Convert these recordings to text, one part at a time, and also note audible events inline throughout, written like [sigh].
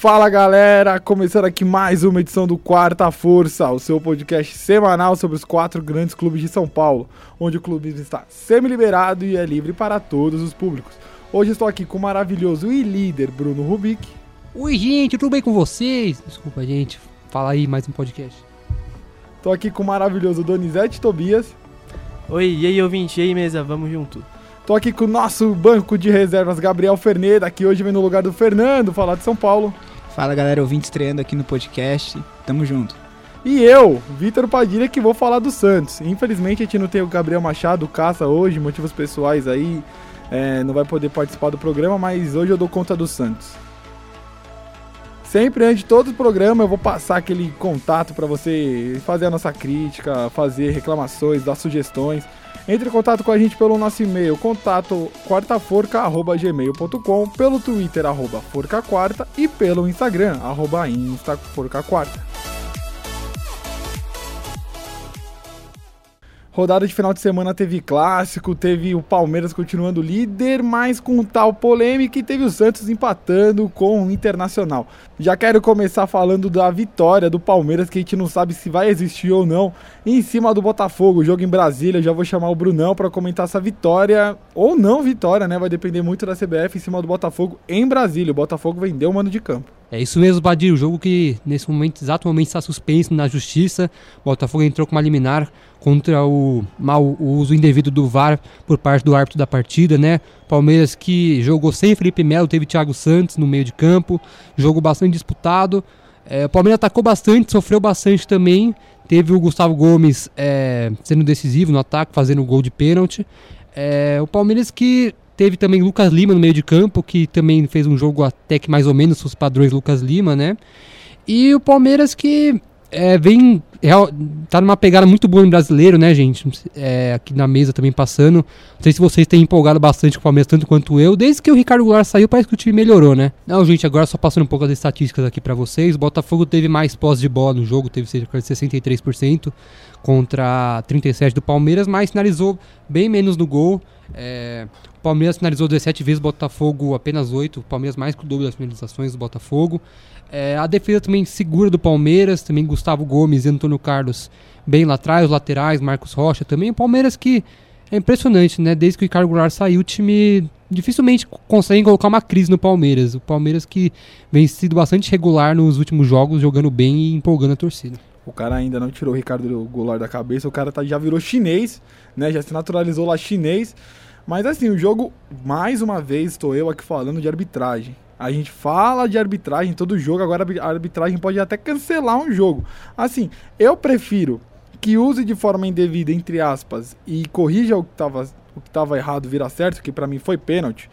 Fala galera, começando aqui mais uma edição do Quarta Força, o seu podcast semanal sobre os quatro grandes clubes de São Paulo, onde o clube está semi-liberado e é livre para todos os públicos. Hoje estou aqui com o maravilhoso e líder Bruno Rubik. Oi gente, tudo bem com vocês? Desculpa gente, fala aí mais um podcast. Estou aqui com o maravilhoso Donizete Tobias. Oi, e aí ouvinte, e aí mesa, vamos junto. Tô aqui com o nosso banco de reservas, Gabriel Ferneda, que hoje vem no lugar do Fernando falar de São Paulo. Fala galera, ouvinte estreando aqui no podcast, tamo junto. E eu, Vitor Padilha, que vou falar do Santos. Infelizmente a gente não tem o Gabriel Machado, caça hoje, motivos pessoais aí, é, não vai poder participar do programa, mas hoje eu dou conta do Santos. Sempre antes de todo o programa eu vou passar aquele contato para você fazer a nossa crítica, fazer reclamações, dar sugestões. Entre em contato com a gente pelo nosso e-mail, contato quartaforca.gmail.com, pelo Twitter, arroba forcaquarta e pelo Instagram, arroba instaforcaquarta. Rodada de final de semana teve clássico, teve o Palmeiras continuando líder, mas com tal polêmica e teve o Santos empatando com o Internacional. Já quero começar falando da vitória do Palmeiras, que a gente não sabe se vai existir ou não, em cima do Botafogo, jogo em Brasília. Já vou chamar o Brunão para comentar essa vitória, ou não vitória, né? Vai depender muito da CBF em cima do Botafogo em Brasília. O Botafogo vendeu o mano de campo. É isso mesmo, Badir. O jogo que nesse momento, exato momento, está suspenso na justiça. O Botafogo entrou com uma liminar contra o mau uso indevido do VAR por parte do árbitro da partida, né? Palmeiras que jogou sem Felipe Melo, teve Thiago Santos no meio de campo, jogo bastante disputado. É, o Palmeiras atacou bastante, sofreu bastante também. Teve o Gustavo Gomes é, sendo decisivo no ataque, fazendo o gol de pênalti. É, o Palmeiras que Teve também Lucas Lima no meio de campo, que também fez um jogo até que mais ou menos os padrões Lucas Lima, né? E o Palmeiras que é, vem. tá numa pegada muito boa em brasileiro, né, gente? É, aqui na mesa também passando. Não sei se vocês têm empolgado bastante com o Palmeiras, tanto quanto eu. Desde que o Ricardo Goulart saiu, parece que o time melhorou, né? Não, gente, agora só passando um pouco as estatísticas aqui para vocês. O Botafogo teve mais posse de bola no jogo, teve cerca de 63% contra 37% do Palmeiras, mas finalizou bem menos no gol. É, o Palmeiras finalizou 17 vezes, o Botafogo apenas 8. O Palmeiras mais que o dobro das finalizações do Botafogo. É, a defesa também segura do Palmeiras, também Gustavo Gomes e Antônio Carlos bem lá atrás, os laterais, Marcos Rocha também. O Palmeiras que é impressionante, né? Desde que o Ricardo Goulart saiu, o time dificilmente consegue colocar uma crise no Palmeiras. O Palmeiras que vem sido bastante regular nos últimos jogos, jogando bem e empolgando a torcida. O cara ainda não tirou o Ricardo Goulart da cabeça, o cara tá, já virou chinês, né? Já se naturalizou lá chinês. Mas assim, o jogo, mais uma vez, estou eu aqui falando de arbitragem. A gente fala de arbitragem todo jogo, agora a arbitragem pode até cancelar um jogo. Assim, eu prefiro que use de forma indevida, entre aspas, e corrija o que estava o que tava errado virar certo, que para mim foi pênalti,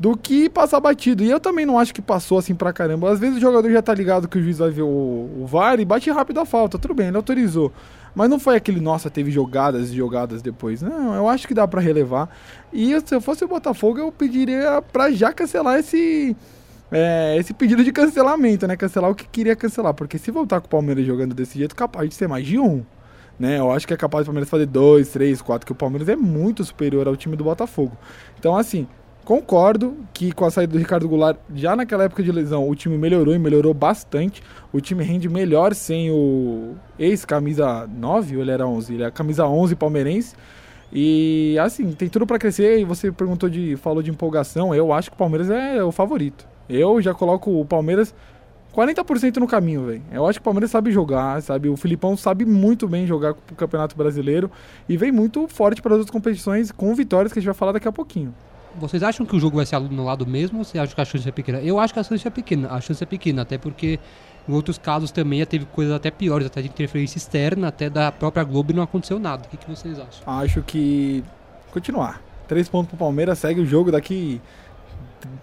do que passar batido. E eu também não acho que passou assim pra caramba. Às vezes o jogador já tá ligado que o juiz vai ver o, o VAR e bate rápido a falta. Tudo bem, ele autorizou. Mas não foi aquele, nossa, teve jogadas e jogadas depois. Não, eu acho que dá para relevar. E se eu fosse o Botafogo, eu pediria para já cancelar esse. É, esse pedido de cancelamento, né? Cancelar o que queria cancelar. Porque se voltar com o Palmeiras jogando desse jeito, capaz de ser mais de um. Né? Eu acho que é capaz do Palmeiras fazer dois, três, quatro, que o Palmeiras é muito superior ao time do Botafogo. Então, assim, Concordo que com a saída do Ricardo Goulart, já naquela época de lesão, o time melhorou e melhorou bastante. O time rende melhor sem o ex-camisa 9, ou ele era 11? Ele é a camisa 11 palmeirense. E assim, tem tudo para crescer. E você perguntou de, falou de empolgação. Eu acho que o Palmeiras é o favorito. Eu já coloco o Palmeiras 40% no caminho, velho. Eu acho que o Palmeiras sabe jogar, sabe? O Filipão sabe muito bem jogar o Campeonato Brasileiro e vem muito forte para as outras competições com vitórias que a gente vai falar daqui a pouquinho. Vocês acham que o jogo vai ser anulado mesmo ou vocês acham que a chance é pequena? Eu acho que a chance é pequena, a chance é pequena, até porque em outros casos também teve coisas até piores, até de interferência externa, até da própria Globo e não aconteceu nada. O que, que vocês acham? Acho que continuar. Três pontos pro Palmeiras, segue o jogo daqui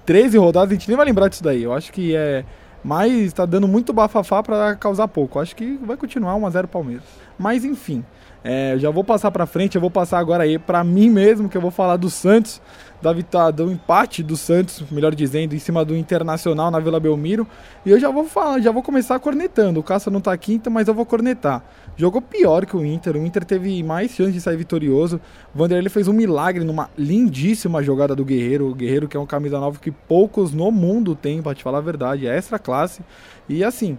13 rodadas, a gente nem vai lembrar disso daí. Eu acho que é. Mas tá dando muito bafafá para causar pouco. Acho que vai continuar 1x0 Palmeiras. Mas enfim, é, já vou passar para frente, eu vou passar agora aí para mim mesmo, que eu vou falar do Santos, da vitória, do empate do Santos, melhor dizendo, em cima do Internacional na Vila Belmiro. E eu já vou falar, já vou começar cornetando. O Cássio não tá aqui, então, mas eu vou cornetar. Jogou pior que o Inter, o Inter teve mais chance de sair vitorioso. O Vanderlei fez um milagre numa lindíssima jogada do Guerreiro, o Guerreiro que é um camisa nova que poucos no mundo tem, para te falar a verdade, é extra classe. E assim,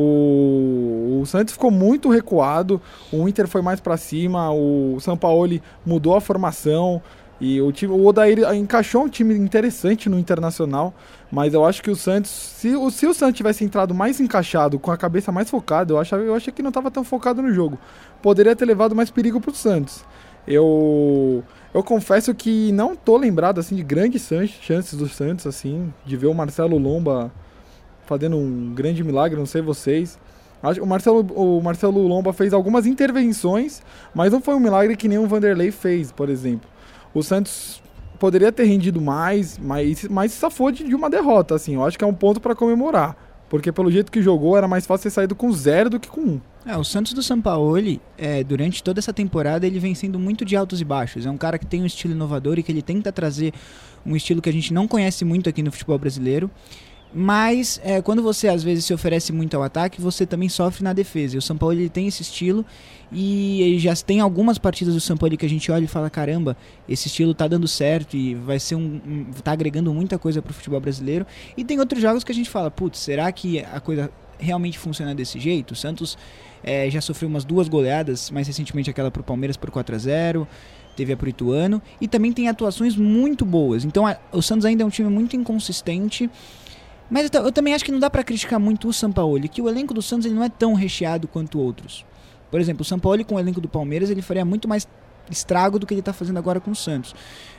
o, o, Santos ficou muito recuado, o Inter foi mais para cima, o São Paulo mudou a formação, e o, time, o Odair encaixou um time interessante no Internacional, mas eu acho que o Santos, se, se o Santos tivesse entrado mais encaixado, com a cabeça mais focada, eu, achava, eu achei que não estava tão focado no jogo. Poderia ter levado mais perigo para o Santos. Eu, eu confesso que não tô lembrado assim de grandes chances do Santos, assim, de ver o Marcelo Lomba fazendo um grande milagre, não sei vocês. O Marcelo, o Marcelo Lomba fez algumas intervenções, mas não foi um milagre que nem o Vanderlei fez, por exemplo o Santos poderia ter rendido mais, mas, mas se safou de, de uma derrota, assim. Eu acho que é um ponto para comemorar. Porque pelo jeito que jogou, era mais fácil ter saído com zero do que com um. É, o Santos do Sampaoli, é, durante toda essa temporada, ele vem sendo muito de altos e baixos. É um cara que tem um estilo inovador e que ele tenta trazer um estilo que a gente não conhece muito aqui no futebol brasileiro. Mas é, quando você às vezes se oferece muito ao ataque, você também sofre na defesa. E o São Paulo ele tem esse estilo e já tem algumas partidas do São Paulo que a gente olha e fala: caramba, esse estilo tá dando certo e vai ser um. um tá agregando muita coisa pro futebol brasileiro. E tem outros jogos que a gente fala: putz, será que a coisa realmente funciona desse jeito? O Santos é, já sofreu umas duas goleadas, mais recentemente aquela pro Palmeiras por 4 a 0 teve a pro Ituano, e também tem atuações muito boas. Então a, o Santos ainda é um time muito inconsistente mas eu, eu também acho que não dá para criticar muito o Sampaoli, que o elenco do Santos ele não é tão recheado quanto outros. Por exemplo, o Sampaoli com o elenco do Palmeiras ele faria muito mais estrago do que ele está fazendo agora com o Santos.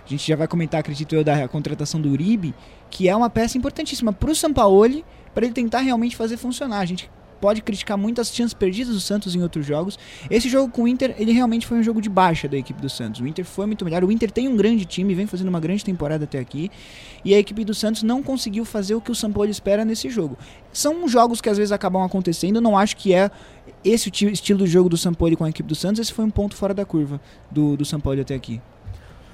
A gente já vai comentar, acredito eu, da contratação do Uribe, que é uma peça importantíssima para o Sampaoli, para ele tentar realmente fazer funcionar. A gente pode criticar muitas chances perdidas do Santos em outros jogos. Esse jogo com o Inter, ele realmente foi um jogo de baixa da equipe do Santos. O Inter foi muito melhor. O Inter tem um grande time, vem fazendo uma grande temporada até aqui. E a equipe do Santos não conseguiu fazer o que o São Paulo espera nesse jogo. São jogos que às vezes acabam acontecendo. Não acho que é esse o estilo do jogo do São Paulo com a equipe do Santos. Esse foi um ponto fora da curva do, do São Paulo até aqui.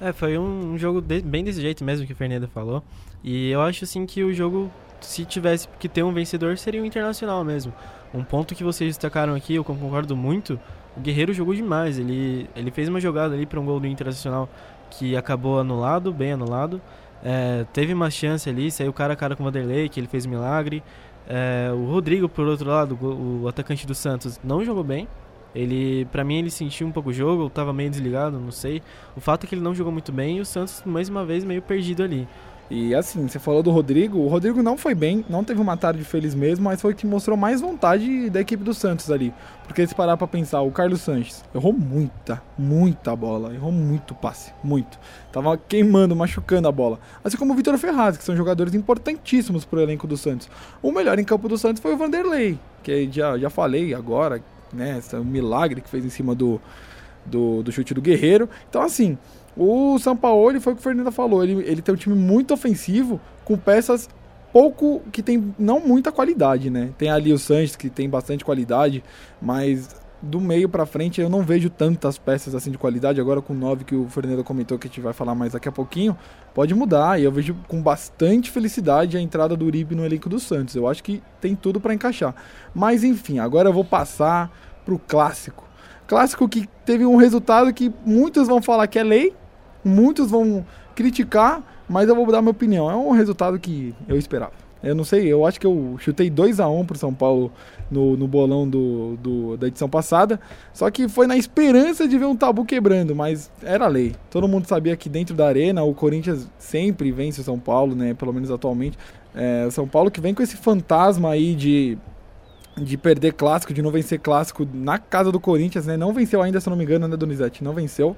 É, foi um, um jogo de, bem desse jeito mesmo que o Fernando falou. E eu acho assim que o jogo, se tivesse que ter um vencedor, seria o Internacional mesmo. Um ponto que vocês destacaram aqui, eu concordo muito, o Guerreiro jogou demais. Ele, ele fez uma jogada ali para um gol do Internacional que acabou anulado, bem anulado. É, teve uma chance ali, saiu cara a cara com o Vanderlei, que ele fez um milagre. É, o Rodrigo, por outro lado, o, atacante do Santos, não jogou bem. Ele, para mim, ele sentiu um pouco o jogo, estava meio desligado, não sei. O fato é que ele não jogou muito bem e o Santos, mais uma vez, meio perdido ali. E assim, você falou do Rodrigo, o Rodrigo não foi bem, não teve uma tarde feliz mesmo, mas foi o que mostrou mais vontade da equipe do Santos ali. Porque se parar pra pensar, o Carlos Sanches errou muita, muita bola, errou muito passe, muito. Tava queimando, machucando a bola. Assim como o Vitor Ferraz, que são jogadores importantíssimos pro elenco do Santos. O melhor em campo do Santos foi o Vanderlei, que já, já falei agora, né, esse é milagre que fez em cima do, do, do chute do Guerreiro. Então assim, o São Paulo foi o que o Fernando falou. Ele, ele tem um time muito ofensivo, com peças pouco. que tem não muita qualidade, né? Tem ali o Sanches, que tem bastante qualidade, mas do meio para frente eu não vejo tantas peças assim de qualidade. Agora com o 9 que o Fernando comentou que a gente vai falar mais daqui a pouquinho, pode mudar. E eu vejo com bastante felicidade a entrada do Uribe no elenco do Santos. Eu acho que tem tudo para encaixar. Mas enfim, agora eu vou passar pro clássico. Clássico que teve um resultado que muitos vão falar que é lei, Muitos vão criticar, mas eu vou dar minha opinião. É um resultado que eu esperava. Eu não sei, eu acho que eu chutei 2 a 1 um pro São Paulo no, no bolão do, do, da edição passada. Só que foi na esperança de ver um tabu quebrando, mas era lei. Todo mundo sabia que dentro da arena o Corinthians sempre vence o São Paulo, né? Pelo menos atualmente. É, o São Paulo que vem com esse fantasma aí de, de perder clássico, de não vencer clássico na casa do Corinthians, né? Não venceu ainda, se não me engano, né, Donizete? Não venceu.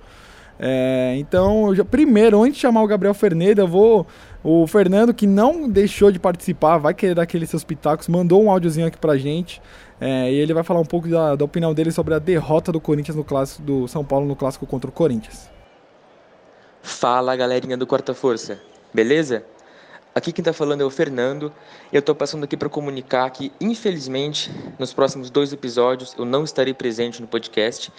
É, então, já, primeiro, antes de chamar o Gabriel Ferneda, eu vou. O Fernando, que não deixou de participar, vai querer dar aqueles seus pitacos, mandou um áudiozinho aqui pra gente. É, e ele vai falar um pouco da, da, opinião dele sobre a derrota do Corinthians no clássico do São Paulo no clássico contra o Corinthians. Fala galerinha do Quarta Força, beleza? Aqui quem está falando é o Fernando e eu estou passando aqui para comunicar que, infelizmente, nos próximos dois episódios eu não estarei presente no podcast,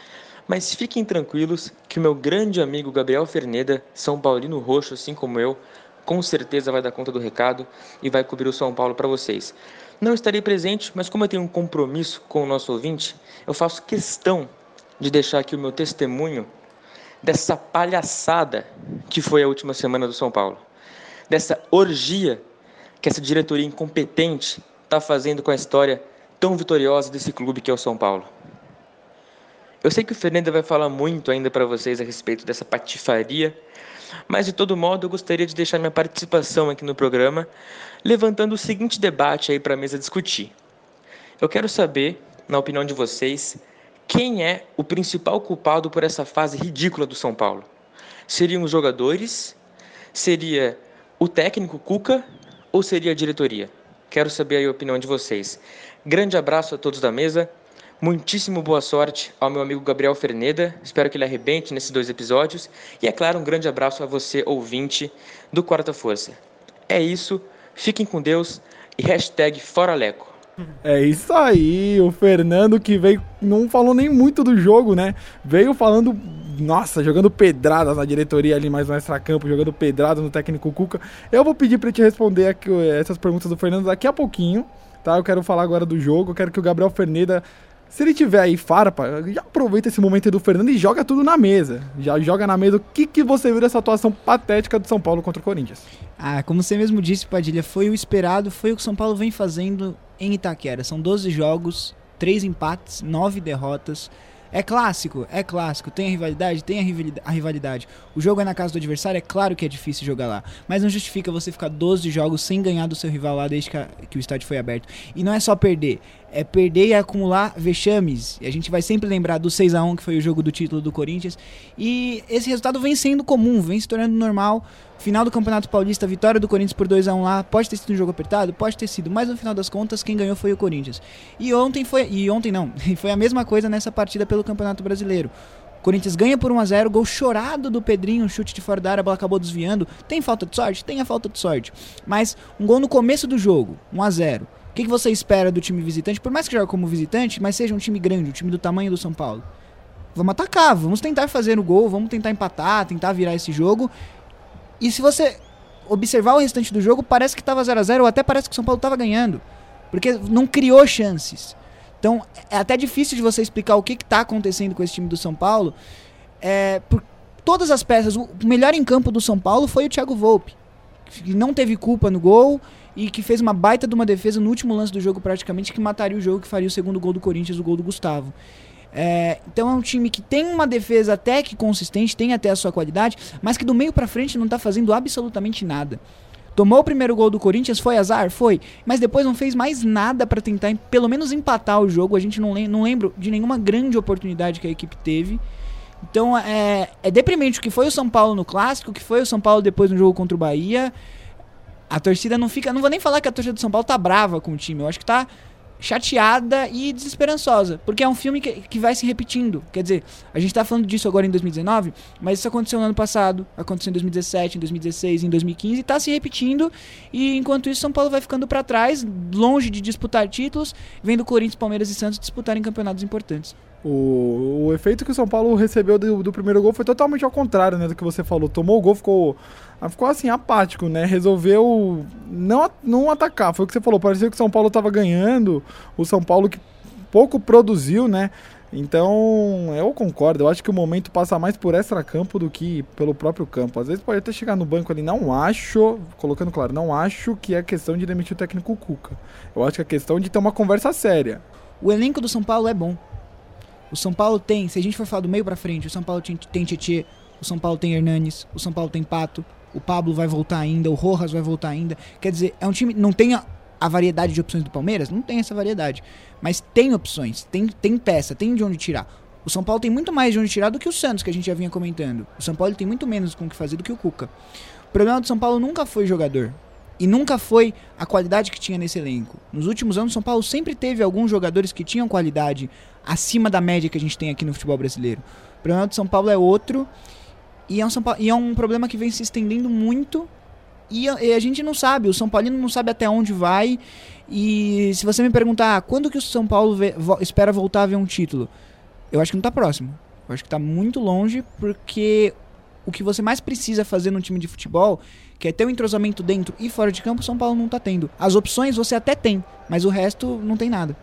mas fiquem tranquilos que o meu grande amigo Gabriel Ferneda, São Paulino Roxo, assim como eu, com certeza vai dar conta do recado e vai cobrir o São Paulo para vocês. Não estarei presente, mas como eu tenho um compromisso com o nosso ouvinte, eu faço questão de deixar aqui o meu testemunho dessa palhaçada que foi a última semana do São Paulo dessa orgia que essa diretoria incompetente está fazendo com a história tão vitoriosa desse clube que é o São Paulo. Eu sei que o Fernando vai falar muito ainda para vocês a respeito dessa patifaria, mas de todo modo eu gostaria de deixar minha participação aqui no programa levantando o seguinte debate aí para a mesa discutir. Eu quero saber, na opinião de vocês, quem é o principal culpado por essa fase ridícula do São Paulo? Seriam os jogadores? Seria o técnico Cuca ou seria a diretoria? Quero saber a opinião de vocês. Grande abraço a todos da mesa. Muitíssimo boa sorte ao meu amigo Gabriel Ferneda. Espero que ele arrebente nesses dois episódios. E é claro, um grande abraço a você, ouvinte do Quarta Força. É isso. Fiquem com Deus e hashtag Fora Leco. É isso aí, o Fernando que veio, não falou nem muito do jogo, né? Veio falando nossa, jogando pedradas na diretoria ali, mais no extra-campo, jogando pedradas no técnico Cuca. Eu vou pedir para te responder aqui, essas perguntas do Fernando daqui a pouquinho, tá? Eu quero falar agora do jogo, eu quero que o Gabriel Ferneda, se ele tiver aí farpa, já aproveita esse momento aí do Fernando e joga tudo na mesa. Já joga na mesa o que, que você viu dessa atuação patética do São Paulo contra o Corinthians. Ah, como você mesmo disse, Padilha, foi o esperado, foi o que o São Paulo vem fazendo em Itaquera. São 12 jogos, 3 empates, 9 derrotas. É clássico, é clássico. Tem a rivalidade, tem a rivalidade. O jogo é na casa do adversário, é claro que é difícil jogar lá. Mas não justifica você ficar 12 jogos sem ganhar do seu rival lá desde que, a, que o estádio foi aberto. E não é só perder, é perder e acumular vexames. E a gente vai sempre lembrar do 6 a 1 que foi o jogo do título do Corinthians. E esse resultado vem sendo comum, vem se tornando normal. Final do Campeonato Paulista, vitória do Corinthians por 2 a 1 lá. Pode ter sido um jogo apertado, pode ter sido, mas no final das contas quem ganhou foi o Corinthians. E ontem foi, e ontem não, [laughs] foi a mesma coisa nessa partida pelo Campeonato Brasileiro. Corinthians ganha por 1 a 0 gol chorado do Pedrinho, chute de fora da área, a bola acabou desviando. Tem falta de sorte? Tem a falta de sorte. Mas um gol no começo do jogo, 1 a 0 O que, que você espera do time visitante? Por mais que jogue como visitante, mas seja um time grande, um time do tamanho do São Paulo. Vamos atacar, vamos tentar fazer o gol, vamos tentar empatar, tentar virar esse jogo. E se você observar o restante do jogo, parece que estava 0 a 0 ou até parece que o São Paulo estava ganhando. Porque não criou chances. Então, é até difícil de você explicar o que está acontecendo com esse time do São Paulo. É, por todas as peças, o melhor em campo do São Paulo foi o Thiago Volpe, que não teve culpa no gol e que fez uma baita de uma defesa no último lance do jogo, praticamente, que mataria o jogo, que faria o segundo gol do Corinthians, o gol do Gustavo. É, então é um time que tem uma defesa até que consistente, tem até a sua qualidade, mas que do meio para frente não tá fazendo absolutamente nada. Tomou o primeiro gol do Corinthians, foi azar? Foi. Mas depois não fez mais nada para tentar, pelo menos, empatar o jogo. A gente não, lem não lembra de nenhuma grande oportunidade que a equipe teve. Então é, é deprimente o que foi o São Paulo no Clássico, o que foi o São Paulo depois no jogo contra o Bahia. A torcida não fica. Não vou nem falar que a torcida do São Paulo tá brava com o time. Eu acho que tá chateada e desesperançosa, porque é um filme que, que vai se repetindo. Quer dizer, a gente está falando disso agora em 2019, mas isso aconteceu no ano passado, aconteceu em 2017, em 2016, em 2015, e está se repetindo. E enquanto isso, São Paulo vai ficando para trás, longe de disputar títulos, vendo Corinthians, Palmeiras e Santos disputarem campeonatos importantes. O, o efeito que o São Paulo recebeu do, do, primeiro gol foi totalmente ao contrário né, do que você falou. Tomou o gol, ficou, ficou assim, apático, né? Resolveu não, não atacar. Foi o que você falou. Parecia que o São Paulo estava ganhando. O São Paulo que pouco produziu, né? Então, eu concordo. Eu acho que o momento passa mais por extra-campo do que pelo próprio campo. Às vezes pode até chegar no banco ali. Não acho, colocando claro, não acho que é questão de demitir o técnico Cuca. Eu acho que é questão de ter uma conversa séria. O elenco do São Paulo é bom. O São Paulo tem, se a gente for falar do meio para frente, o São Paulo tem, tem Tietê, o São Paulo tem Hernanes, o São Paulo tem Pato, o Pablo vai voltar ainda, o Rojas vai voltar ainda. Quer dizer, é um time. Não tem a, a variedade de opções do Palmeiras? Não tem essa variedade. Mas tem opções, tem, tem peça, tem de onde tirar. O São Paulo tem muito mais de onde tirar do que o Santos, que a gente já vinha comentando. O São Paulo tem muito menos com o que fazer do que o Cuca. O problema do São Paulo nunca foi jogador. E nunca foi a qualidade que tinha nesse elenco. Nos últimos anos, o São Paulo sempre teve alguns jogadores que tinham qualidade acima da média que a gente tem aqui no futebol brasileiro. O problema do São Paulo é outro. E é um, Paulo, e é um problema que vem se estendendo muito E, e a gente não sabe, o São Paulino não sabe até onde vai. E se você me perguntar ah, quando que o São Paulo vê, vo, espera voltar a ver um título, eu acho que não está próximo. Eu acho que está muito longe, porque o que você mais precisa fazer num time de futebol, que é ter um entrosamento dentro e fora de campo, o São Paulo não está tendo. As opções você até tem, mas o resto não tem nada.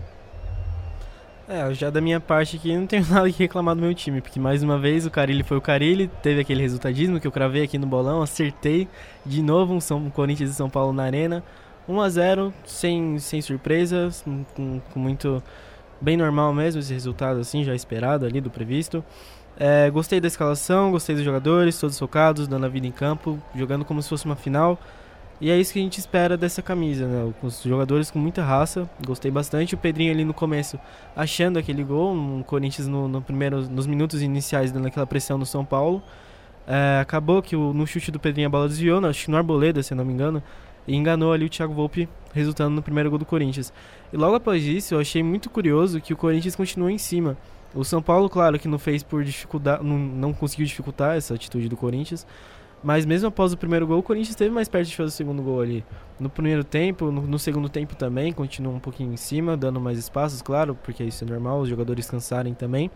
É, já da minha parte aqui não tenho [laughs] nada que reclamar do meu time, porque mais uma vez o Carilli foi o Carilli, teve aquele resultadismo que eu cravei aqui no bolão, acertei de novo um São Corinthians e São Paulo na Arena. 1 a 0 sem, sem surpresas, com, com muito bem normal mesmo esse resultado assim, já esperado ali do previsto. É, gostei da escalação, gostei dos jogadores, todos focados, dando a vida em campo, jogando como se fosse uma final. E é isso que a gente espera dessa camisa, né? Os jogadores com muita raça, gostei bastante. O Pedrinho ali no começo achando aquele gol, um Corinthians no, no primeiro, nos minutos iniciais dando aquela pressão no São Paulo. É, acabou que o, no chute do Pedrinho a bola desviou, acho que no Arboleda, se não me engano e enganou ali o Thiago Volpe, resultando no primeiro gol do Corinthians. E logo após isso, eu achei muito curioso que o Corinthians continuou em cima. O São Paulo, claro, que não fez por dificuldade, não, não conseguiu dificultar essa atitude do Corinthians, mas mesmo após o primeiro gol, o Corinthians esteve mais perto de fazer o segundo gol ali. No primeiro tempo, no, no segundo tempo também, continuou um pouquinho em cima, dando mais espaços, claro, porque isso é normal, os jogadores cansarem também.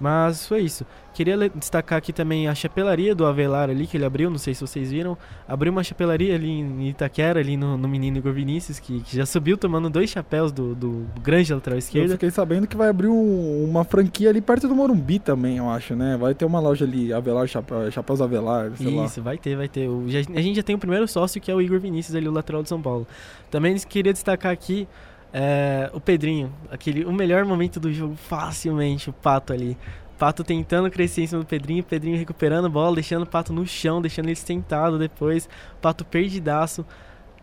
Mas foi isso. Queria destacar aqui também a chapelaria do Avelar ali, que ele abriu, não sei se vocês viram. Abriu uma chapelaria ali em Itaquera, ali no, no menino Igor Vinícius, que, que, já subiu tomando dois chapéus do, do grande lateral esquerdo. Eu fiquei sabendo que vai abrir um, uma franquia ali perto do Morumbi também, eu acho, né? Vai ter uma loja ali, Avelar, Chapéu, Chapéus Avelar, sei Isso, lá. vai ter, vai ter. O, já, a gente já tem o primeiro sócio, que é o Igor Vinícius ali, o lateral de São Paulo. Também queria destacar aqui é, o Pedrinho, aquele, o melhor momento do jogo, facilmente, o Pato ali. Pato tentando crescer em cima do Pedrinho, Pedrinho recuperando a bola, deixando o Pato no chão, deixando ele sentado depois. Pato perdidaço.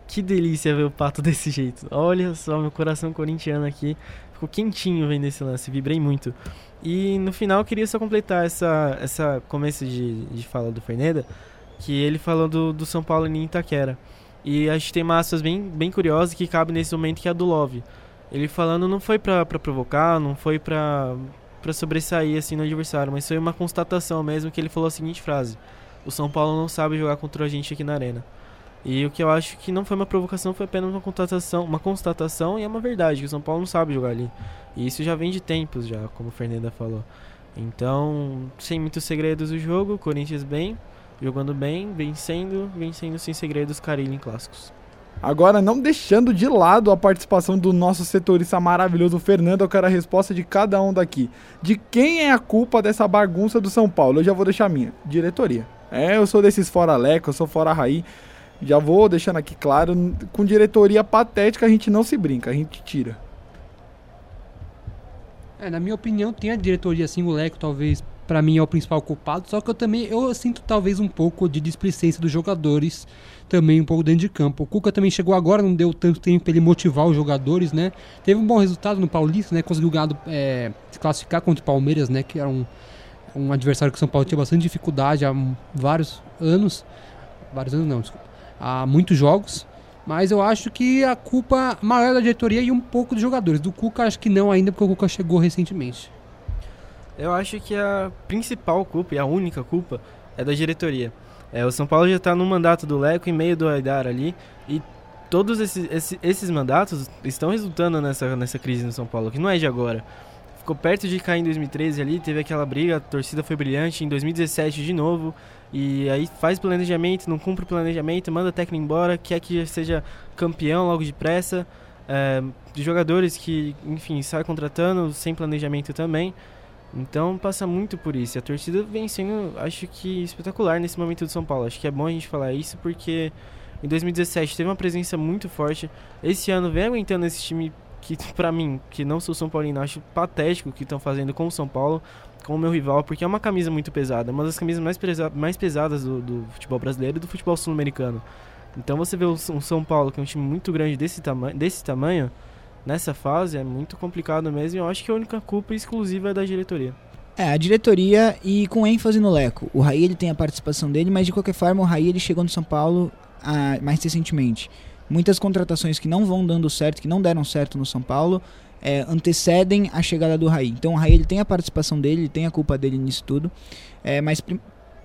Que delícia ver o Pato [laughs] desse jeito. Olha só, meu coração corintiano aqui. Ficou quentinho vendo esse lance, vibrei muito. E no final eu queria só completar essa, essa começo de, de fala do Ferneda, que ele falou do, do São Paulo em Itaquera. E a gente tem massas bem, bem curiosas que cabe nesse momento, que é a do Love. Ele falando não foi pra provocar, não foi pra, para sobressair assim no adversário, mas foi uma constatação mesmo que ele falou a seguinte frase: O São Paulo não sabe jogar contra a gente aqui na arena. E o que eu acho que não foi uma provocação, foi apenas uma constatação, uma constatação e é uma verdade, que o São Paulo não sabe jogar ali. E isso já vem de tempos já, como o Fernanda falou. Então, sem muitos segredos do jogo, Corinthians bem, jogando bem, vencendo, vencendo sem segredos Carilho em clássicos. Agora, não deixando de lado a participação do nosso setorista maravilhoso Fernando, eu quero a resposta de cada um daqui. De quem é a culpa dessa bagunça do São Paulo? Eu já vou deixar a minha. Diretoria. É, eu sou desses fora Leco, eu sou fora Raí. Já vou deixando aqui claro, com diretoria patética a gente não se brinca, a gente tira. É, na minha opinião, tem a diretoria assim, o Leco talvez para mim é o principal culpado, só que eu também eu sinto talvez um pouco de displicência dos jogadores também um pouco dentro de campo. O Cuca também chegou agora, não deu tanto tempo para ele motivar os jogadores, né? Teve um bom resultado no Paulista, né? Conseguiu ganhar, é, se classificar contra o Palmeiras, né? Que era um, um adversário que o São Paulo tinha bastante dificuldade há vários anos. Vários anos não, desculpa. Há muitos jogos. Mas eu acho que a culpa maior da diretoria e um pouco dos jogadores. Do Cuca acho que não ainda, porque o Cuca chegou recentemente. Eu acho que a principal culpa e a única culpa é da diretoria. É, o São Paulo já está no mandato do Leco, em meio do Aidar ali, e todos esses, esses, esses, mandatos estão resultando nessa, nessa crise no São Paulo, que não é de agora. Ficou perto de cair em 2013 ali, teve aquela briga, a torcida foi brilhante, em 2017 de novo, e aí faz planejamento, não cumpre o planejamento, manda técnico embora, quer que seja campeão logo depressa, é, de jogadores que, enfim, sai contratando sem planejamento também. Então passa muito por isso. A torcida vem sendo, acho que, espetacular nesse momento do São Paulo. Acho que é bom a gente falar isso porque em 2017 teve uma presença muito forte. Esse ano vem aguentando esse time que, [laughs] pra mim, que não sou São Paulino, acho patético o que estão fazendo com o São Paulo, com o meu rival, porque é uma camisa muito pesada. Uma das camisas mais, pesa mais pesadas do, do futebol brasileiro e do futebol sul-americano. Então você vê o São Paulo, que é um time muito grande desse, tama desse tamanho nessa fase é muito complicado mesmo. E eu acho que a única culpa exclusiva é da diretoria. É, a diretoria e com ênfase no Leco. O Raí ele tem a participação dele, mas de qualquer forma o Raí ele chegou no São Paulo ah, mais recentemente. Muitas contratações que não vão dando certo, que não deram certo no São Paulo, é, antecedem a chegada do Raí. Então o Raí ele tem a participação dele, ele tem a culpa dele nisso tudo, é, mas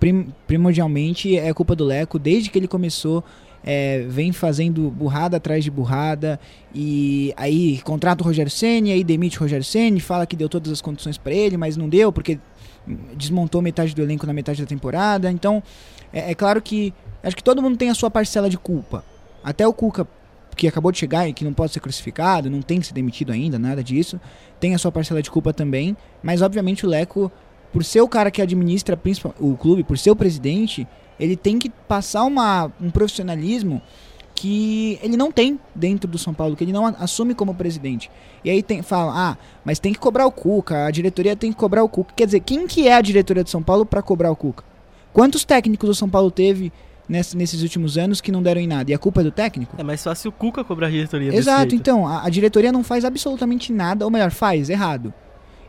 prim, primordialmente é culpa do Leco. Desde que ele começou, é, vem fazendo burrada atrás de burrada e aí contrata o Rogério Ceni, aí demite o Rogério Ceni, fala que deu todas as condições para ele, mas não deu porque desmontou metade do elenco na metade da temporada. Então, é, é claro que acho que todo mundo tem a sua parcela de culpa. Até o Cuca, que acabou de chegar e que não pode ser crucificado, não tem que ser demitido ainda, nada disso, tem a sua parcela de culpa também. Mas obviamente o Leco, por ser o cara que administra o clube, por ser o presidente, ele tem que passar uma, um profissionalismo que ele não tem dentro do São Paulo, que ele não assume como presidente. E aí tem, fala, ah, mas tem que cobrar o Cuca, a diretoria tem que cobrar o Cuca. Quer dizer, quem que é a diretoria de São Paulo para cobrar o Cuca? Quantos técnicos o São Paulo teve nesse, nesses últimos anos que não deram em nada? E a culpa é do técnico? É mais fácil o Cuca cobrar a diretoria. Exato, então, a, a, diretoria não faz absolutamente nada, ou melhor, faz, errado.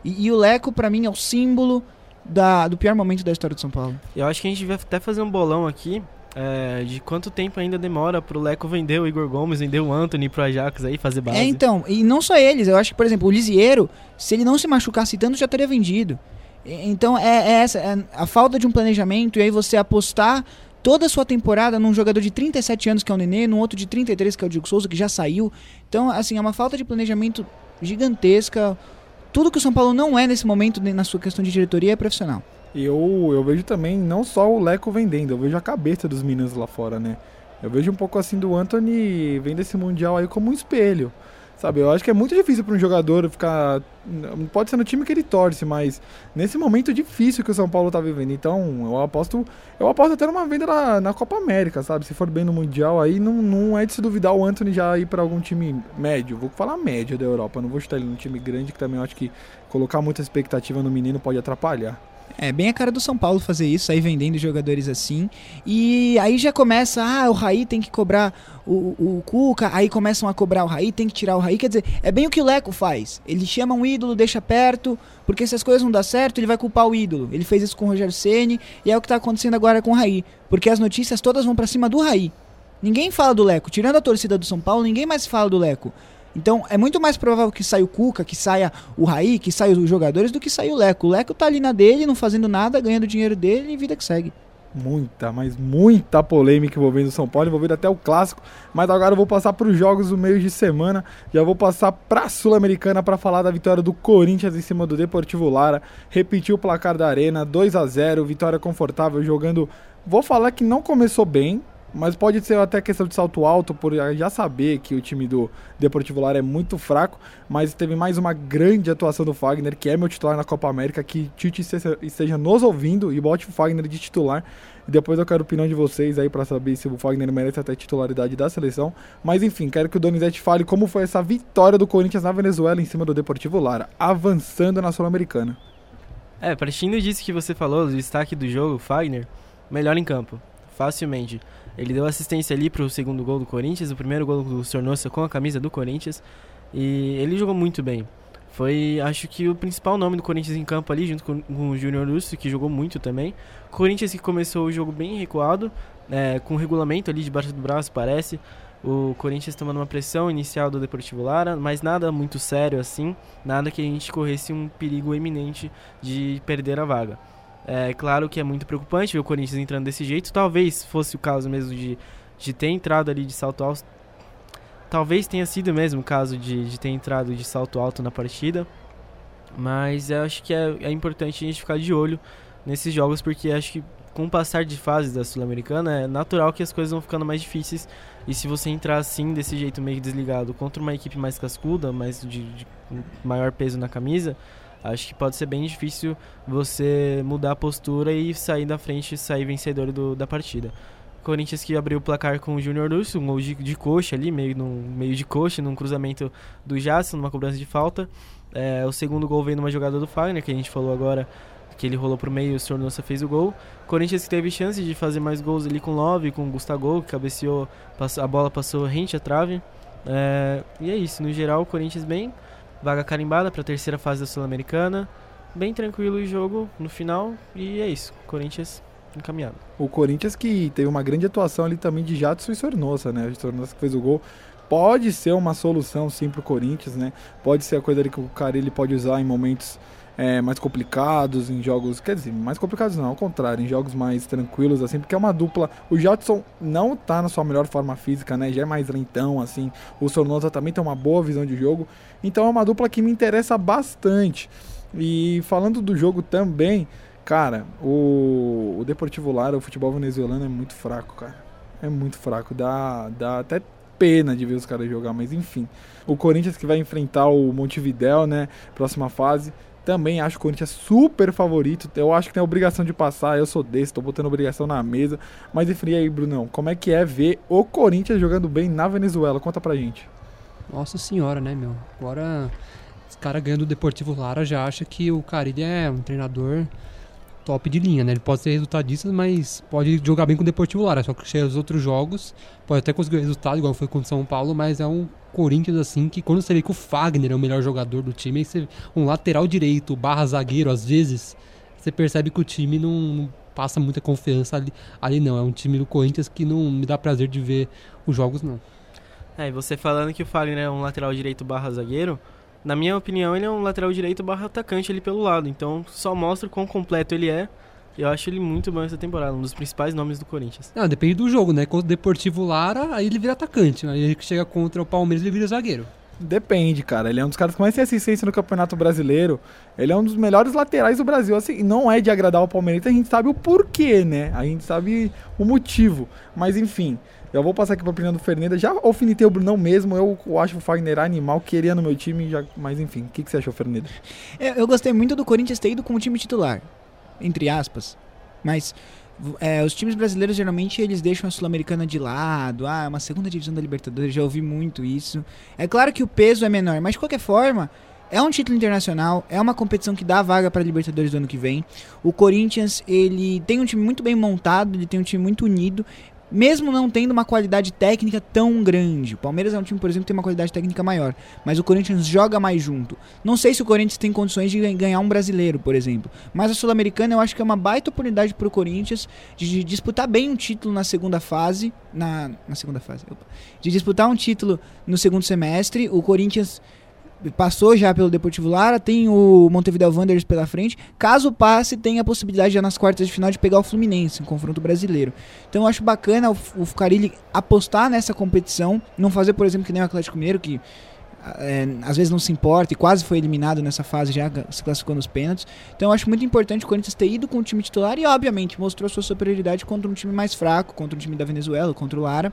E, e o Leco, para mim, é o símbolo da, do pior momento da história de São Paulo. Eu acho que a gente vai até fazer um bolão aqui é, de quanto tempo ainda demora pro Leco vender o Igor Gomes, vender o Anthony pro Ajax aí, fazer base. É, então, e não só eles, eu acho que, por exemplo, o Lisieiro, se ele não se machucasse tanto, já teria vendido. Então, é, é essa, é a falta de um planejamento, e aí você apostar toda a sua temporada num jogador de 37 anos, que é o Nenê, num outro de 33, que é o Diego Souza, que já saiu. Então, assim, é uma falta de planejamento gigantesca tudo que o São Paulo não é nesse momento na sua questão de diretoria é profissional. Eu, eu vejo também não só o Leco vendendo, eu vejo a cabeça dos meninos lá fora, né? Eu vejo um pouco assim do Anthony vendo esse Mundial aí como um espelho. Sabe, eu acho que é muito difícil para um jogador ficar. Pode ser no time que ele torce, mas nesse momento difícil que o São Paulo tá vivendo. Então, eu aposto. Eu aposto até numa venda na, na Copa América, sabe? Se for bem no Mundial, aí não, não é de se duvidar o Anthony já ir para algum time médio. Vou falar médio da Europa. Não vou chutar ele num time grande, que também eu acho que colocar muita expectativa no menino pode atrapalhar. É bem a cara do São Paulo fazer isso, aí vendendo jogadores assim. E aí já começa, ah, o Raí tem que cobrar o, o, Cuca, aí começam a cobrar o Raí, tem que tirar o Raí. Quer dizer, é bem o que o Leco faz. Ele chama um ídolo, deixa perto, porque se as coisas não dão certo, ele vai culpar o ídolo. Ele fez isso com o Rogério Ceni e é o que tá acontecendo agora com o Raí. Porque as notícias todas vão para cima do Raí. Ninguém fala do Leco. Tirando a torcida do São Paulo, ninguém mais fala do Leco. Então é muito mais provável que saia o Cuca, que saia o Raí, que saia os jogadores, do que saia o Leco. O Leco tá ali na dele, não fazendo nada, ganhando dinheiro dele e vida que segue. Muita, mas muita polêmica envolvendo o São Paulo, envolvendo até o clássico. Mas agora eu vou passar para os jogos do meio de semana. Já vou passar para a Sul-Americana para falar da vitória do Corinthians em cima do Deportivo Lara. Repetiu o placar da Arena, 2 a 0 vitória confortável, jogando. Vou falar que não começou bem, mas pode ser até questão de salto alto, por já saber que o time do Deportivo Lara é muito fraco. Mas teve mais uma grande atuação do Fagner, que é meu titular na Copa América. Que Tite esteja nos ouvindo e bote o Fagner de titular. E depois eu quero a opinião de vocês aí para saber se o Fagner merece até titularidade da seleção. Mas enfim, quero que o Donizete fale como foi essa vitória do Corinthians na Venezuela em cima do Deportivo Lara, avançando na Sul-Americana. É, partindo disso que você falou, do destaque do jogo, Fagner, melhor em campo, facilmente. Ele deu assistência ali pro segundo gol do Corinthians, o primeiro gol do Sornosa com a camisa do Corinthians. E ele jogou muito bem. Foi, acho que, o principal nome do Corinthians em campo ali, junto com, com o Júnior Lúcio, que jogou muito também. Corinthians que começou o jogo bem recuado, é, com regulamento ali debaixo do braço, parece. O Corinthians tomando uma pressão inicial do Deportivo Lara, mas nada muito sério assim, nada que a gente corresse um perigo eminente de perder a vaga. É claro que é muito preocupante ver o Corinthians entrando desse jeito. Talvez fosse o caso mesmo de, de ter entrado ali de salto alto. Talvez tenha sido mesmo o caso de, de ter entrado de salto alto na partida. Mas eu acho que é, é importante a gente ficar de olho nesses jogos, porque acho que com o passar de fases da Sul-Americana é natural que as coisas vão ficando mais difíceis. E se você entrar assim, desse jeito meio desligado, contra uma equipe mais cascuda, mais de, de maior peso na camisa, acho que pode ser bem difícil você mudar a postura e sair da frente e sair vencedor do, da partida. Corinthians que abriu o placar com o Júnior Lúcio, um gol de, de, coxa ali, meio, num, meio de coxa, num cruzamento do Jasson, numa cobrança de falta. É, o segundo gol veio numa jogada do Fagner, que a gente falou agora, que ele rolou pro meio e o Sornosa fez o gol. Corinthians que teve chance de fazer mais gols ali com Love, com o Gustavo, que cabeceou, passou, a bola passou rente à trave. É, e é isso, no geral o Corinthians bem, Vaga carimbada para a terceira fase da Sul-Americana. Bem tranquilo o jogo no final. E é isso. Corinthians encaminhado. O Corinthians que teve uma grande atuação ali também de Jadson e Sornosa, né? O Sornosa que fez o gol. Pode ser uma solução sim para o Corinthians, né? Pode ser a coisa ali que o cara ele pode usar em momentos é, mais complicados, em jogos. Quer dizer, mais complicados não, ao contrário, em jogos mais tranquilos, assim, porque é uma dupla. O Jotson não tá na sua melhor forma física, né? Já é mais lentão, assim. O Sornosa também tem uma boa visão de jogo. Então é uma dupla que me interessa bastante. E falando do jogo também, cara, o, o Deportivo Lara, o futebol venezuelano é muito fraco, cara. É muito fraco. Dá, dá até pena de ver os caras jogar, mas enfim. O Corinthians que vai enfrentar o Montevidéu, né? Próxima fase. Também acho o Corinthians super favorito. Eu acho que tem obrigação de passar. Eu sou desse, tô botando obrigação na mesa. Mas enfim, aí, Brunão, como é que é ver o Corinthians jogando bem na Venezuela? Conta pra gente. Nossa senhora, né, meu? Agora, os caras ganhando do Deportivo Lara já acha que o Carilli é um treinador top de linha, né? Ele pode ser resultadista, mas pode jogar bem com o Deportivo Lara. Só que chega os outros jogos, pode até conseguir resultado, igual foi com o São Paulo, mas é um Corinthians assim que quando você vê que o Fagner é o melhor jogador do time, você, um lateral direito, barra zagueiro, às vezes, você percebe que o time não, não passa muita confiança ali, ali não. É um time do Corinthians que não me dá prazer de ver os jogos, não. É, e você falando que o Fagner é um lateral direito barra zagueiro, na minha opinião, ele é um lateral direito barra atacante ali pelo lado. Então só mostra o quão completo ele é. Eu acho ele muito bom essa temporada, um dos principais nomes do Corinthians. Não, depende do jogo, né? Contra o Deportivo Lara, aí ele vira atacante. Aí ele chega contra o Palmeiras, ele vira zagueiro. Depende, cara. Ele é um dos caras que mais tem assistência no Campeonato Brasileiro. Ele é um dos melhores laterais do Brasil. Assim, não é de agradar o Palmeiras, a gente sabe o porquê, né? A gente sabe o motivo. Mas enfim, já vou passar aqui pra opinião do Fernanda. Já alfinetei o Brunão mesmo. Eu, acho o Fagner animal, queria no meu time. Já, mas enfim, o que, que você achou, Fernanda? Eu, eu gostei muito do Corinthians ter ido com o time titular. Entre aspas. Mas é, os times brasileiros geralmente eles deixam a Sul-Americana de lado. Ah, é uma segunda divisão da Libertadores, já ouvi muito isso. É claro que o peso é menor, mas de qualquer forma, é um título internacional, é uma competição que dá vaga para a Libertadores do ano que vem. O Corinthians, ele tem um time muito bem montado, ele tem um time muito unido mesmo não tendo uma qualidade técnica tão grande. O Palmeiras é um time, por exemplo, que tem uma qualidade técnica maior, mas o Corinthians joga mais junto. Não sei se o Corinthians tem condições de ganhar um brasileiro, por exemplo, mas a Sul-Americana eu acho que é uma baita oportunidade para o Corinthians de, disputar bem um título na segunda fase, na, na segunda fase, opa, de disputar um título no segundo semestre. O Corinthians passou já pelo Deportivo Lara, tem o Montevideo Wanderers pela frente. Caso passe, tem a possibilidade já nas quartas de final de pegar o Fluminense, em confronto brasileiro. Então eu acho bacana o, o Carilli apostar nessa competição, não fazer, por exemplo, que nem o Atlético Mineiro, que é, às vezes não se importa e quase foi eliminado nessa fase, já se classificou nos pênaltis. Então eu acho muito importante o Corinthians ter ido com o time titular e, obviamente, mostrou sua superioridade contra um time mais fraco, contra um time da Venezuela, contra o Lara.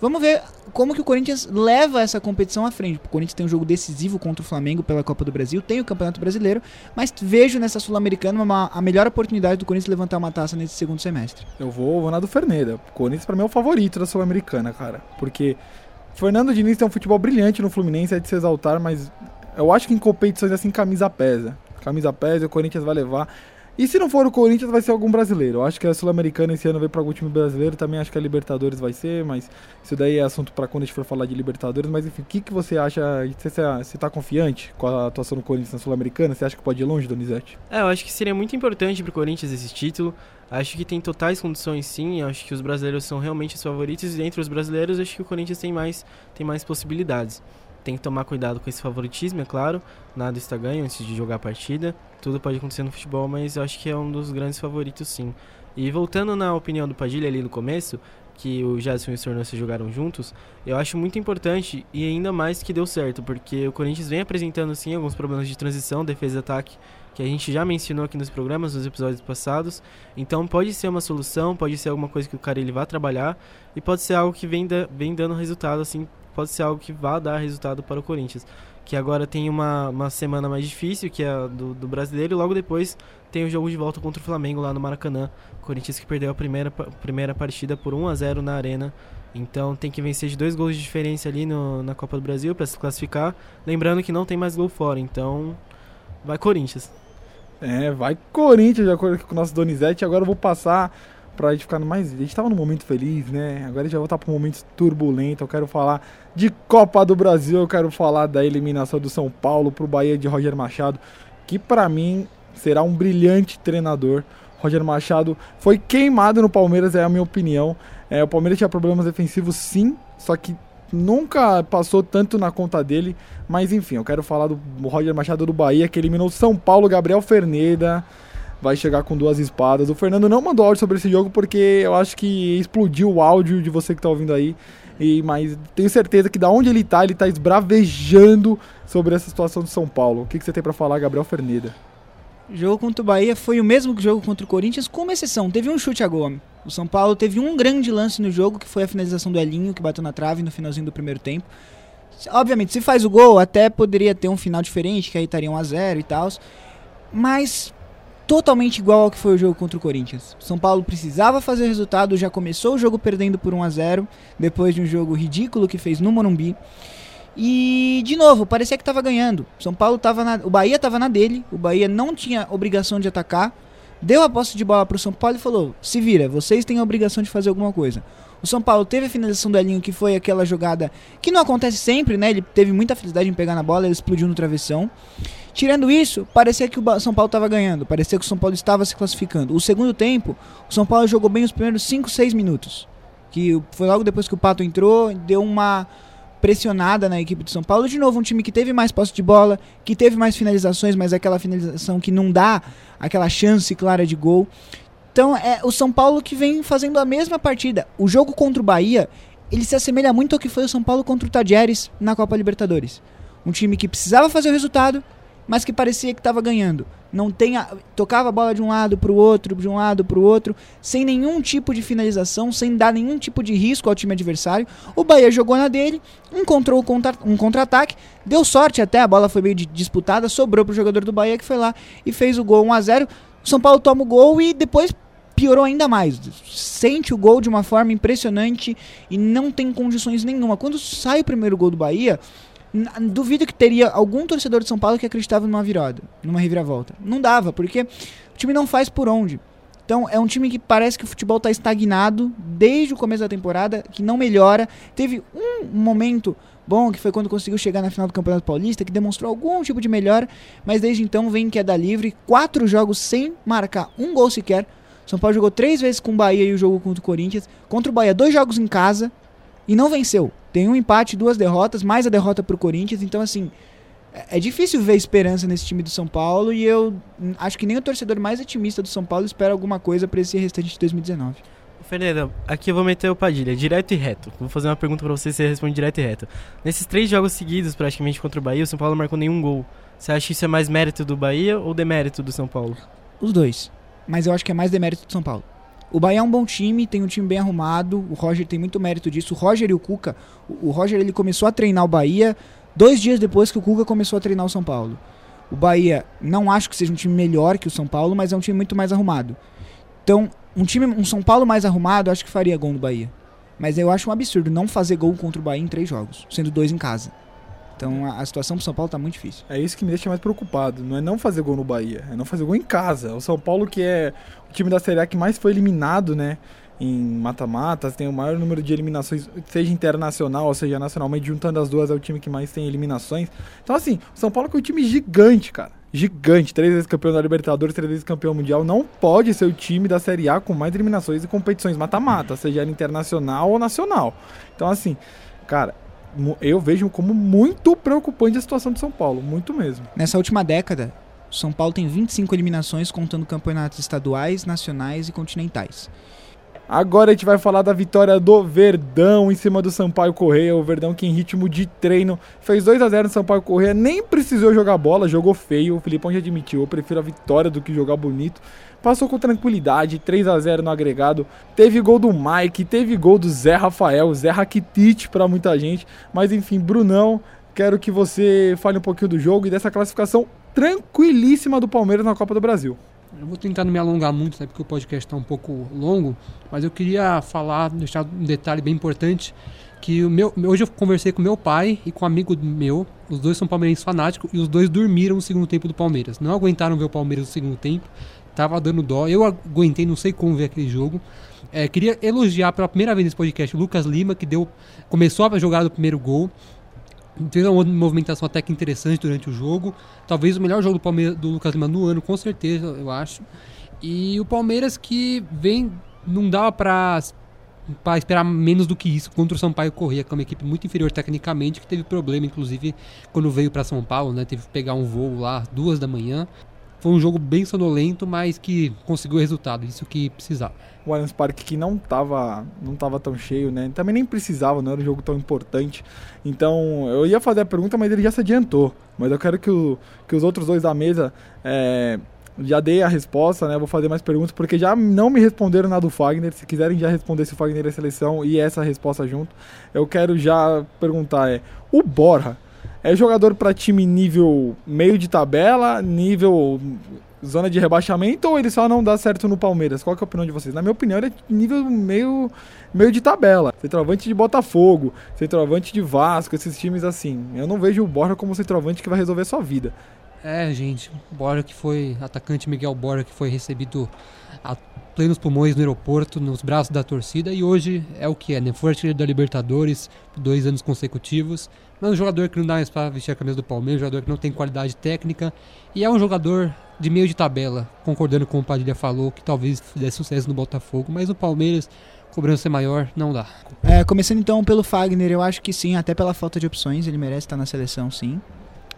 Vamos ver como que o Corinthians leva essa competição à frente. O Corinthians tem um jogo decisivo contra o Flamengo pela Copa do Brasil, tem o Campeonato Brasileiro, mas vejo nessa Sul-Americana a melhor oportunidade do Corinthians levantar uma taça nesse segundo semestre. Eu vou, vou na do Ferneda. O Corinthians para mim é o favorito da Sul-Americana, cara, porque Fernando Diniz tem um futebol brilhante no Fluminense, é de se exaltar, mas eu acho que em competições assim camisa pesa. Camisa pesa, o Corinthians vai levar. E se não for o Corinthians, vai ser algum brasileiro. Eu acho que a Sul-Americana esse ano veio para algum time brasileiro. Também acho que a Libertadores vai ser, mas isso daí é assunto para quando a gente for falar de Libertadores. Mas enfim, o que, que você acha? Você, você tá confiante com a atuação do Corinthians na Sul-Americana? Você acha que pode ir longe, Donizete? É, eu acho que seria muito importante pro Corinthians esse título. Acho que tem totais condições sim. Acho que os brasileiros são realmente os favoritos. E entre os brasileiros, acho que o Corinthians tem mais, tem mais possibilidades tem que tomar cuidado com esse favoritismo, é claro. Nada está ganho antes de jogar a partida. Tudo pode acontecer no futebol, mas eu acho que é um dos grandes favoritos, sim. E voltando na opinião do Padilha ali no começo, que o Jadson e o Sornosa jogaram juntos, eu acho muito importante e ainda mais que deu certo, porque o Corinthians vem apresentando sim alguns problemas de transição, defesa e ataque, que a gente já mencionou aqui nos programas, nos episódios passados. Então pode ser uma solução, pode ser alguma coisa que o cara ele vai trabalhar e pode ser algo que vem, da, vem dando resultado assim pode ser algo que vá dar resultado para o Corinthians. Que agora tem uma, uma semana mais difícil, que é a do, do brasileiro, e logo depois tem o jogo de volta contra o Flamengo lá no Maracanã. Corinthians que perdeu a primeira, primeira partida por 1 a 0 na Arena. Então tem que vencer de dois gols de diferença ali no, na Copa do Brasil para se classificar. Lembrando que não tem mais gol fora, então vai Corinthians. É, vai Corinthians, de acordo com o nosso Donizete. Agora eu vou passar pra gente ficar mais. A gente tava num momento feliz, né? Agora a gente vai voltar pra um momento turbulento. Eu quero falar de Copa do Brasil, eu quero falar da eliminação do São Paulo pro Bahia de Roger Machado, que para mim será um brilhante treinador. Roger Machado foi queimado no Palmeiras, é a minha opinião. É, o Palmeiras tinha problemas defensivos sim, só que nunca passou tanto na conta dele. Mas enfim, eu quero falar do Roger Machado do Bahia, que eliminou São Paulo, Gabriel Ferneda. Vai chegar com duas espadas. O Fernando não mandou áudio sobre esse jogo porque eu acho que explodiu o áudio de você que tá ouvindo aí. E, mas tenho certeza que da onde ele tá, ele tá esbravejando sobre essa situação de São Paulo. O que, que você tem para falar, Gabriel Ferneda? O jogo contra o Bahia foi o mesmo que jogo contra o Corinthians, com uma exceção. Teve um chute a gol. O São Paulo teve um grande lance no jogo, que foi a finalização do Elinho, que bateu na trave no finalzinho do primeiro tempo. Obviamente, se faz o gol, até poderia ter um final diferente, que aí estaria 1x0 e tal. Mas totalmente igual ao que foi o jogo contra o Corinthians. São Paulo precisava fazer resultado, já começou o jogo perdendo por 1 a 0 depois de um jogo ridículo que fez no Morumbi. E de novo, parecia que estava ganhando. São Paulo estava na, o Bahia estava na dele, o Bahia não tinha obrigação de atacar. Deu a posse de bola para o São Paulo e falou: "Se vira, vocês têm a obrigação de fazer alguma coisa". O São Paulo teve a finalização do Elinho, que foi aquela jogada que não acontece sempre, né? Ele teve muita felicidade em pegar na bola, ele explodiu no travessão. Tirando isso, parecia que o São Paulo estava ganhando, parecia que o São Paulo estava se classificando. O segundo tempo, o São Paulo jogou bem os primeiros 5, 6 minutos. Que foi logo depois que o Pato entrou, deu uma pressionada na equipe de São Paulo. De novo, um time que teve mais posse de bola, que teve mais finalizações, mas aquela finalização que não dá aquela chance clara de gol. Então é o São Paulo que vem fazendo a mesma partida. O jogo contra o Bahia, ele se assemelha muito ao que foi o São Paulo contra o Tajeres na Copa Libertadores. Um time que precisava fazer o resultado, mas que parecia que estava ganhando. Não tem tocava a bola de um lado para o outro, de um lado para o outro, sem nenhum tipo de finalização, sem dar nenhum tipo de risco ao time adversário. O Bahia jogou na dele, encontrou um contra-ataque, deu sorte até, a bola foi meio disputada, sobrou para o jogador do Bahia que foi lá e fez o gol 1 a 0. O São Paulo toma o gol e depois piorou ainda mais. Sente o gol de uma forma impressionante e não tem condições nenhuma. Quando sai o primeiro gol do Bahia, duvido que teria algum torcedor de São Paulo que acreditava numa virada, numa reviravolta. Não dava, porque o time não faz por onde. Então é um time que parece que o futebol está estagnado desde o começo da temporada, que não melhora. Teve um momento bom, que foi quando conseguiu chegar na final do Campeonato Paulista, que demonstrou algum tipo de melhora, mas desde então vem queda livre, quatro jogos sem marcar um gol sequer. São Paulo jogou três vezes com o Bahia e o jogo contra o Corinthians. Contra o Bahia, dois jogos em casa e não venceu. Tem um empate, duas derrotas, mais a derrota pro Corinthians. Então, assim, é, é difícil ver esperança nesse time do São Paulo e eu acho que nem o torcedor mais otimista do São Paulo espera alguma coisa para esse restante de 2019. Fernanda, aqui eu vou meter o Padilha, direto e reto. Vou fazer uma pergunta para você, você responde direto e reto. Nesses três jogos seguidos, praticamente contra o Bahia, o São Paulo não marcou nenhum gol. Você acha que isso é mais mérito do Bahia ou demérito do São Paulo? Os dois. Mas eu acho que é mais demérito do São Paulo. O Bahia é um bom time, tem um time bem arrumado. O Roger tem muito mérito disso. O Roger e o Cuca, o Roger ele começou a treinar o Bahia dois dias depois que o Cuca começou a treinar o São Paulo. O Bahia não acho que seja um time melhor que o São Paulo, mas é um time muito mais arrumado. Então, um time, um São Paulo mais arrumado, acho que faria gol no Bahia. Mas eu acho um absurdo não fazer gol contra o Bahia em três jogos, sendo dois em casa. Então a, a situação pro São Paulo tá muito difícil. É isso que me deixa mais preocupado. Não é não fazer gol no Bahia, é não fazer gol em casa. O São Paulo, que é o time da Série A que mais foi eliminado, né? Em mata-matas, tem o maior número de eliminações, seja internacional ou seja nacionalmente, juntando as duas, é o time que mais tem eliminações. Então, assim, o São Paulo que é um time gigante, cara. Gigante, três vezes campeão da Libertadores, três vezes campeão mundial. Não pode ser o time da Série A com mais eliminações e competições mata-mata, seja internacional ou nacional. Então, assim, cara, eu vejo como muito preocupante a situação de São Paulo, muito mesmo. Nessa última década, São Paulo tem 25 eliminações contando campeonatos estaduais, nacionais e continentais. Agora a gente vai falar da vitória do Verdão em cima do Sampaio Correia. O Verdão que em ritmo de treino fez 2 a 0 no Sampaio Correia, nem precisou jogar bola, jogou feio. O Filipão já admitiu, eu prefiro a vitória do que jogar bonito. Passou com tranquilidade, 3 a 0 no agregado. Teve gol do Mike, teve gol do Zé Rafael, Zé Rakitic para muita gente. Mas enfim, Brunão, quero que você fale um pouquinho do jogo e dessa classificação tranquilíssima do Palmeiras na Copa do Brasil. Eu vou tentar não me alongar muito, né, porque o podcast está um pouco longo, mas eu queria falar, deixar um detalhe bem importante, que o meu, hoje eu conversei com meu pai e com um amigo meu, os dois são palmeirenses fanáticos, e os dois dormiram no segundo tempo do Palmeiras. Não aguentaram ver o Palmeiras no segundo tempo, tava dando dó, eu aguentei, não sei como ver aquele jogo. É, queria elogiar pela primeira vez nesse podcast o Lucas Lima, que deu começou a jogar do primeiro gol, fez uma movimentação até que interessante durante o jogo. Talvez o melhor jogo do Palmeiras do Lucas Lima no ano, com certeza, eu acho. E o Palmeiras que vem não dava para para esperar menos do que isso contra o Sampaio Corrêa, que é uma equipe muito inferior tecnicamente, que teve problema, inclusive, quando veio para São Paulo, né? Teve que pegar um voo lá duas da manhã. Foi um jogo bem sonolento, mas que conseguiu o resultado, isso que precisava. O Allianz Parque que não estava não tava tão cheio, né? Também nem precisava, não era um jogo tão importante. Então, eu ia fazer a pergunta, mas ele já se adiantou. Mas eu quero que, o, que os outros dois da mesa é, já dei a resposta, né? Vou fazer mais perguntas, porque já não me responderam na do Fagner. Se quiserem já responder se o Fagner é seleção e essa resposta junto, eu quero já perguntar: é o Borja é jogador para time nível meio de tabela, nível zona de rebaixamento, ou ele só não dá certo no Palmeiras? Qual é a opinião de vocês? Na minha opinião, ele é nível meio, meio de tabela. Centroavante de Botafogo, centroavante de Vasco, esses times assim. Eu não vejo o Borja como centroavante que vai resolver sua vida. É, gente, Borja que foi atacante Miguel Borja que foi recebido a plenos pulmões no aeroporto, nos braços da torcida e hoje é o que é, né? Foi artilheiro da Libertadores dois anos consecutivos, mas um jogador que não dá mais para vestir a camisa do Palmeiras, um jogador que não tem qualidade técnica e é um jogador de meio de tabela, concordando com o Padilha falou que talvez fizesse sucesso no Botafogo, mas no Palmeiras cobrança maior, não dá. É, começando então pelo Fagner, eu acho que sim, até pela falta de opções, ele merece estar na seleção, sim.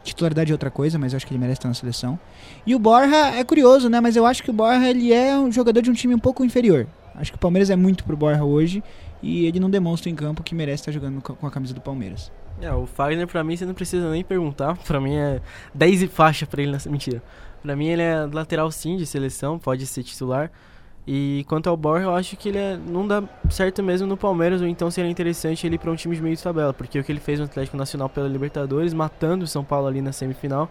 Titularidade é outra coisa, mas eu acho que ele merece estar na seleção. E o Borja é curioso, né? Mas eu acho que o Borja ele é um jogador de um time um pouco inferior. Acho que o Palmeiras é muito pro Borja hoje e ele não demonstra em campo que merece estar jogando com a camisa do Palmeiras. É, o Fagner pra mim você não precisa nem perguntar. Pra mim é 10 e faixa pra ele nessa [laughs] mentira. Pra mim ele é lateral sim de seleção, pode ser titular. E quanto ao Borja, eu acho que ele é, não dá certo mesmo no Palmeiras, ou então seria interessante ele ir para um time de meio de tabela, porque o que ele fez no Atlético Nacional pela Libertadores, matando o São Paulo ali na semifinal,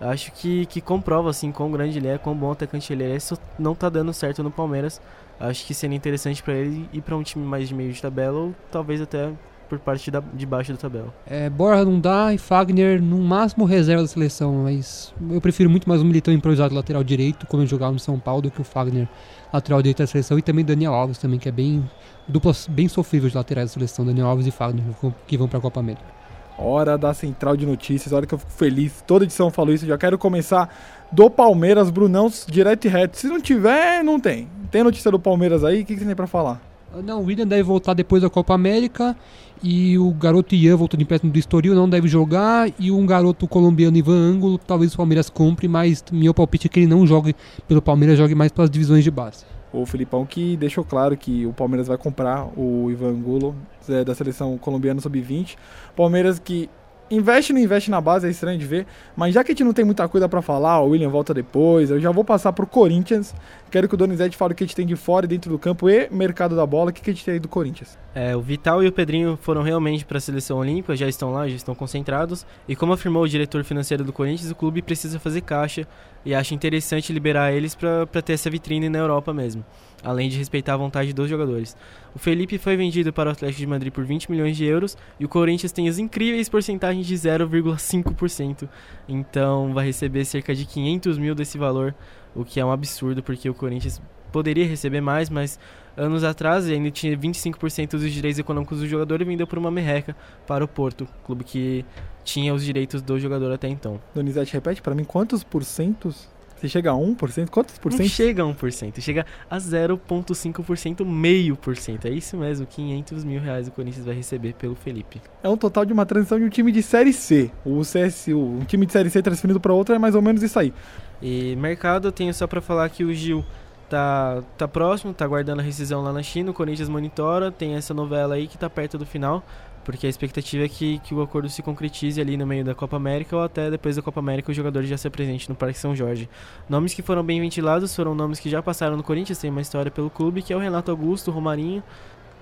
acho que, que comprova assim quão grande ele é, quão bom atacante ele é. Isso não tá dando certo no Palmeiras. Acho que seria interessante para ele ir para um time mais de meio de tabela, ou talvez até por parte da, de baixo da tabela. É, Borja não dá e Fagner no máximo reserva da seleção, mas eu prefiro muito mais um militão improvisado lateral direito, como ele jogava no São Paulo, do que o Fagner lateral direito da seleção e também Daniel Alves também, que é bem dupla bem sofrível de laterais da seleção, Daniel Alves e Fagner, que vão para a Copa América. Hora da central de notícias, hora que eu fico feliz. Toda edição eu falo isso, já quero começar do Palmeiras, Brunão, direto e reto. Se não tiver, não tem. Tem notícia do Palmeiras aí? O que, que você tem para falar? Não, o William deve voltar depois da Copa América e o garoto Ian voltou de empréstimo do Estoril, não deve jogar e um garoto colombiano Ivan Ângulo, talvez o Palmeiras compre, mas meu palpite é que ele não jogue pelo Palmeiras, jogue mais pelas divisões de base. O Filipão que deixou claro que o Palmeiras vai comprar o Ivan Angulo é, da seleção colombiana sub-20. Palmeiras que investe não investe na base, é estranho de ver. Mas já que a gente não tem muita coisa para falar, o William volta depois, eu já vou passar pro Corinthians. Quero que o Donizete fale o que a gente tem de fora e dentro do campo e mercado da bola. O que a gente tem aí do Corinthians? É, o Vital e o Pedrinho foram realmente para a seleção olímpica, já estão lá, já estão concentrados. E como afirmou o diretor financeiro do Corinthians, o clube precisa fazer caixa e acha interessante liberar eles para ter essa vitrine na Europa mesmo além de respeitar a vontade dos jogadores. O Felipe foi vendido para o Atlético de Madrid por 20 milhões de euros e o Corinthians tem as incríveis porcentagens de 0,5%. Então vai receber cerca de 500 mil desse valor, o que é um absurdo porque o Corinthians poderia receber mais, mas anos atrás ainda tinha 25% dos direitos econômicos do jogador e vendeu por uma merreca para o Porto, clube que tinha os direitos do jogador até então. Donizete, repete para mim quantos porcentos você chega a 1%? Quantos por cento? Não chega a 1%, chega a 0,5%, meio por cento. É isso mesmo, 500 mil reais o Corinthians vai receber pelo Felipe. É um total de uma transição de um time de Série C. O CSU, um time de Série C transferido para outro é mais ou menos isso aí. E mercado, eu tenho só para falar que o Gil tá, tá próximo, tá guardando a rescisão lá na China, o Corinthians monitora, tem essa novela aí que tá perto do final porque a expectativa é que, que o acordo se concretize ali no meio da Copa América ou até depois da Copa América o jogador já se apresente no Parque São Jorge. Nomes que foram bem ventilados foram nomes que já passaram no Corinthians, tem uma história pelo clube, que é o Renato Augusto, o Romarinho,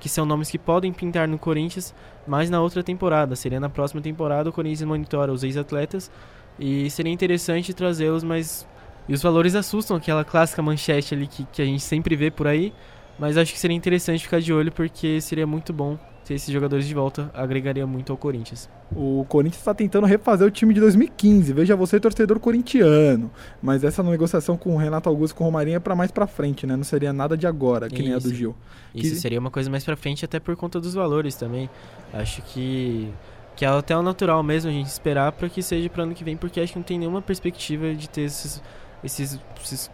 que são nomes que podem pintar no Corinthians, mas na outra temporada, seria na próxima temporada o Corinthians monitora os ex-atletas e seria interessante trazê-los, mas e os valores assustam, aquela clássica manchete ali que, que a gente sempre vê por aí, mas acho que seria interessante ficar de olho porque seria muito bom ter esses jogadores de volta agregaria muito ao Corinthians. O Corinthians está tentando refazer o time de 2015. Veja você, torcedor corintiano. Mas essa negociação com o Renato Augusto e com o Romarinho é para mais para frente, né? Não seria nada de agora, que Isso. nem a do Gil. Isso que... seria uma coisa mais para frente, até por conta dos valores também. Acho que que é até o natural mesmo a gente esperar para que seja para ano que vem, porque acho que não tem nenhuma perspectiva de ter esses, esses, esses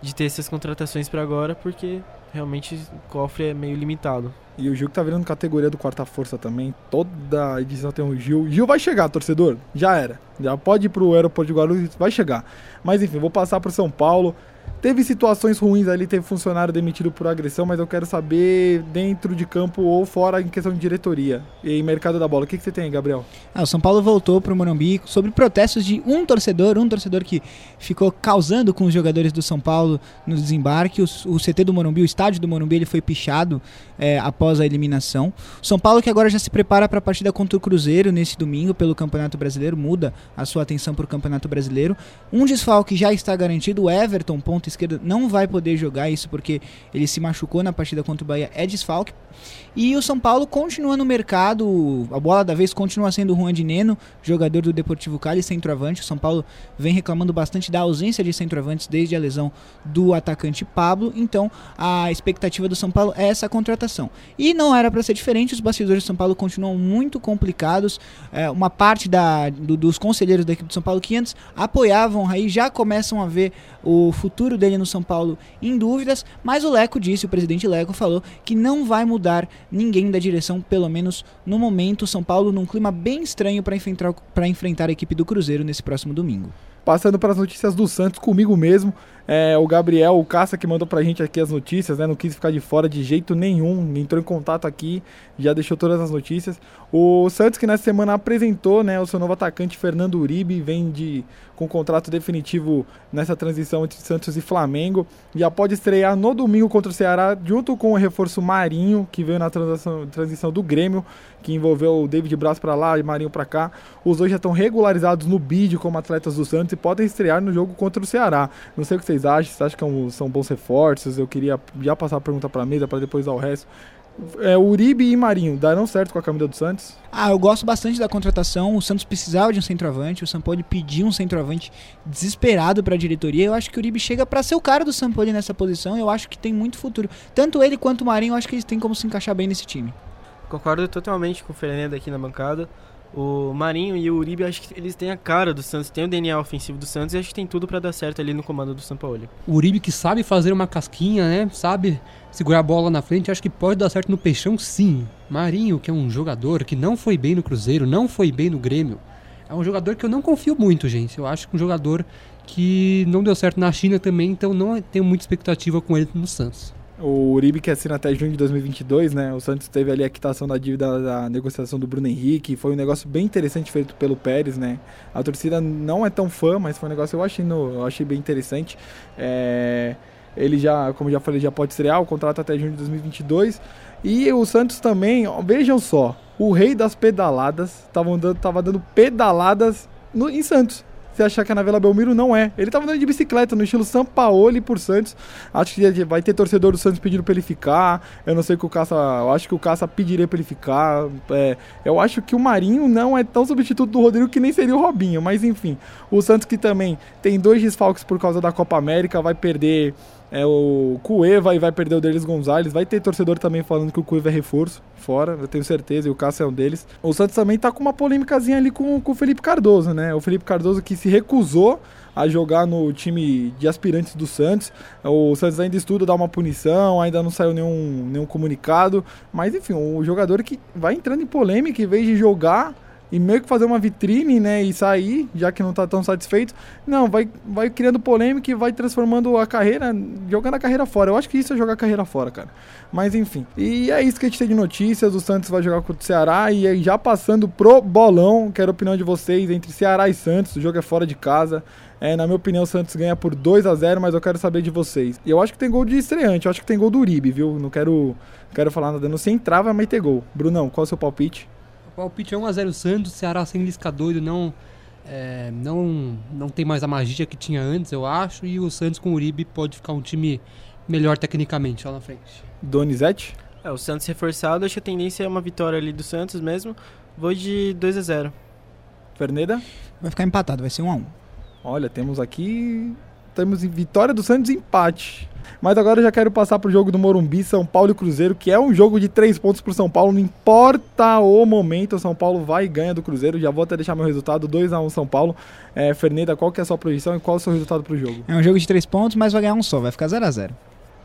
de ter essas contratações para agora, porque realmente o cofre é meio limitado. E o Gil que tá virando categoria do quarta força também. Toda edição tem um Gil. Gil vai chegar, torcedor. Já era. Já pode ir pro aeroporto de Guarulhos, vai chegar. Mas enfim, vou passar pro São Paulo. Teve situações ruins ali, teve funcionário demitido por agressão, mas eu quero saber dentro de campo ou fora em questão de diretoria e mercado da bola. O que, que você tem, Gabriel? Ah, o São Paulo voltou para o Morumbi sobre protestos de um torcedor, um torcedor que ficou causando com os jogadores do São Paulo no desembarque. O, o CT do Morumbi, o estádio do Morumbi, ele foi pichado é, após a eliminação. O São Paulo que agora já se prepara para a partida contra o Cruzeiro nesse domingo pelo Campeonato Brasileiro, muda a sua atenção para o Campeonato Brasileiro. Um desfalque já está garantido, o Everton, ponto esquerdo, não vai poder jogar isso porque ele se machucou na partida contra o Bahia, é desfalque. E o São Paulo continua no mercado, a bola da vez continua sendo o Juan de Neno, jogador do Deportivo Cali, centroavante. O São Paulo vem reclamando bastante da ausência de centroavantes desde a lesão do atacante Pablo, então a expectativa do São Paulo é essa contratação. E não era para ser diferente, os bastidores do São Paulo continuam muito complicados. É, uma parte da, do, dos conselheiros da equipe do São Paulo que antes apoiavam o Raí já começam a ver o futuro dele no São Paulo em dúvidas, mas o Leco disse, o presidente Leco falou que não vai mudar ninguém da direção, pelo menos no momento. São Paulo num clima bem estranho para enfrentar, enfrentar a equipe do Cruzeiro nesse próximo domingo. Passando para as notícias do Santos comigo mesmo. É, o Gabriel, o Caça, que mandou pra gente aqui as notícias, né? Não quis ficar de fora de jeito nenhum. Entrou em contato aqui, já deixou todas as notícias. O Santos, que nessa semana apresentou né, o seu novo atacante, Fernando Uribe, vem de, com contrato definitivo nessa transição entre Santos e Flamengo. Já pode estrear no domingo contra o Ceará, junto com o reforço Marinho, que veio na transição, do Grêmio, que envolveu o David Braz para lá e Marinho para cá. Os dois já estão regularizados no bid como atletas do Santos e podem estrear no jogo contra o Ceará. Não sei o que vocês acham, vocês acham que são bons reforços? Eu queria já passar a pergunta para a mesa para depois dar o resto. É, Uribe e Marinho darão certo com a camisa do Santos? Ah, eu gosto bastante da contratação. O Santos precisava de um centroavante. O Sampoli pediu um centroavante desesperado para a diretoria. Eu acho que o Uribe chega para ser o cara do Sampoli nessa posição. Eu acho que tem muito futuro. Tanto ele quanto o Marinho, eu acho que eles têm como se encaixar bem nesse time. Concordo totalmente com o Fernando aqui na bancada. O Marinho e o Uribe, acho que eles têm a cara do Santos, tem o DNA ofensivo do Santos e acho que tem tudo para dar certo ali no comando do São Paulo. O Uribe que sabe fazer uma casquinha, né? Sabe segurar a bola na frente, acho que pode dar certo no Peixão, sim. Marinho, que é um jogador que não foi bem no Cruzeiro, não foi bem no Grêmio, é um jogador que eu não confio muito, gente. Eu acho que um jogador que não deu certo na China também, então não tenho muita expectativa com ele no Santos. O Uribe que assina até junho de 2022, né? O Santos teve ali a quitação da dívida da negociação do Bruno Henrique. Foi um negócio bem interessante feito pelo Pérez, né? A torcida não é tão fã, mas foi um negócio que eu achei, no, eu achei bem interessante. É, ele já, como já falei, já pode estrear o contrato até junho de 2022. E o Santos também, ó, vejam só, o rei das pedaladas tava dando, tava dando pedaladas no, em Santos você achar que é na Vila Belmiro, não é. Ele tava andando de bicicleta no estilo Sampaoli por Santos. Acho que vai ter torcedor do Santos pedindo pra ele ficar. Eu não sei que o Caça. Eu acho que o Caça pediria pra ele ficar. É, eu acho que o Marinho não é tão substituto do Rodrigo que nem seria o Robinho. Mas enfim. O Santos que também tem dois desfalques por causa da Copa América, vai perder é o Cueva e vai perder o Delis Gonzalez. Vai ter torcedor também falando que o Cueva é reforço, fora, eu tenho certeza, e o Cássio é um deles. O Santos também tá com uma polêmicazinha ali com, com o Felipe Cardoso, né? O Felipe Cardoso que se recusou a jogar no time de aspirantes do Santos. O Santos ainda estuda dar uma punição, ainda não saiu nenhum, nenhum comunicado. Mas enfim, o jogador que vai entrando em polêmica em vez de jogar e meio que fazer uma vitrine, né, e sair, já que não está tão satisfeito. Não, vai, vai criando polêmica e vai transformando a carreira, jogando a carreira fora. Eu acho que isso é jogar a carreira fora, cara. Mas enfim. E é isso que a gente tem de notícias. O Santos vai jogar contra o Ceará e aí já passando pro bolão, quero a opinião de vocês entre Ceará e Santos. O jogo é fora de casa. É, na minha opinião, o Santos ganha por 2 a 0 mas eu quero saber de vocês. E eu acho que tem gol de estreante, eu acho que tem gol do Uribe, viu? Não quero, quero falar nada, não sei entrava, mas tem gol. Brunão, qual é o seu palpite? Palpite é 1x0 Santos, Ceará sem Lisca doido não, é, não, não tem mais a magia que tinha antes, eu acho, e o Santos com o Uribe pode ficar um time melhor tecnicamente lá na frente. Donizete? É, o Santos reforçado, acho que a tendência é uma vitória ali do Santos mesmo. Vou de 2 a 0 Ferneda? Vai ficar empatado, vai ser 1 a 1 Olha, temos aqui temos vitória do Santos empate. Mas agora eu já quero passar pro jogo do Morumbi, São Paulo e Cruzeiro, que é um jogo de três pontos pro São Paulo. Não importa o momento, o São Paulo vai e ganha do Cruzeiro. Já vou até deixar meu resultado: 2x1 São Paulo. É, Ferneda, qual que é a sua projeção e qual é o seu resultado pro jogo? É um jogo de três pontos, mas vai ganhar um só, vai ficar 0x0.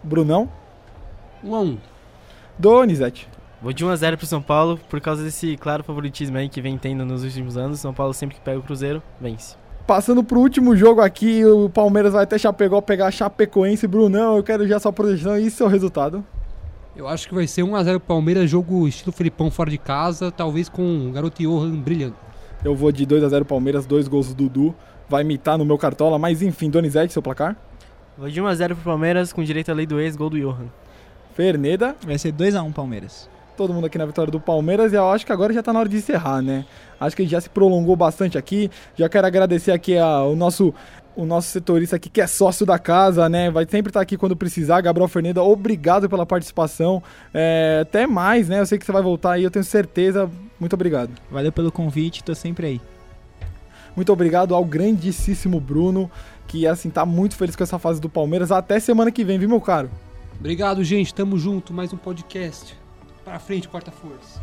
Brunão? 1 a 1 Donizete. Vou de 1x0 pro São Paulo, por causa desse claro favoritismo aí que vem tendo nos últimos anos. São Paulo sempre que pega o Cruzeiro, vence. Passando pro último jogo aqui, o Palmeiras vai até Chapecó pegar a Chapecoense. Brunão, eu quero já sua projeção e seu resultado. Eu acho que vai ser 1x0 Palmeiras, jogo estilo Felipão fora de casa, talvez com o garoto Johan brilhando. Eu vou de 2x0 Palmeiras, dois gols do Dudu. Vai imitar no meu cartola, mas enfim, Donizete, seu placar. Vou de 1x0 pro Palmeiras, com direito à lei do ex, gol do Johan. Ferneda, Vai ser 2x1 Palmeiras. Todo mundo aqui na vitória do Palmeiras e eu acho que agora já tá na hora de encerrar, né? Acho que a gente já se prolongou bastante aqui. Já quero agradecer aqui a- o nosso o nosso setorista aqui que é sócio da casa, né? Vai sempre estar aqui quando precisar. Gabriel Ferneda, obrigado pela participação. É, até mais, né? Eu sei que você vai voltar aí, eu tenho certeza. Muito obrigado. Valeu pelo convite, tô sempre aí. Muito obrigado ao grandíssimo Bruno, que assim tá muito feliz com essa fase do Palmeiras. Até semana que vem, viu, meu caro? Obrigado, gente. Tamo junto. Mais um podcast. Pra frente, quarta força.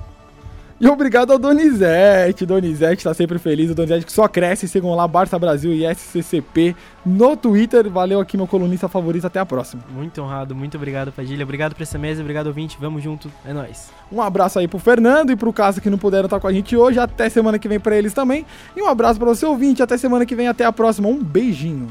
E obrigado ao Donizete. Donizete tá sempre feliz. O Donizete que só cresce. Sigam lá Barça Brasil e SCCP no Twitter. Valeu aqui, meu colunista favorito. Até a próxima. Muito honrado, muito obrigado, Padilha. Obrigado por essa mesa, obrigado, ouvinte. Vamos junto, é nóis. Um abraço aí pro Fernando e pro Cássio que não puderam estar com a gente hoje. Até semana que vem pra eles também. E um abraço pra você, ouvinte. Até semana que vem. Até a próxima. Um beijinho.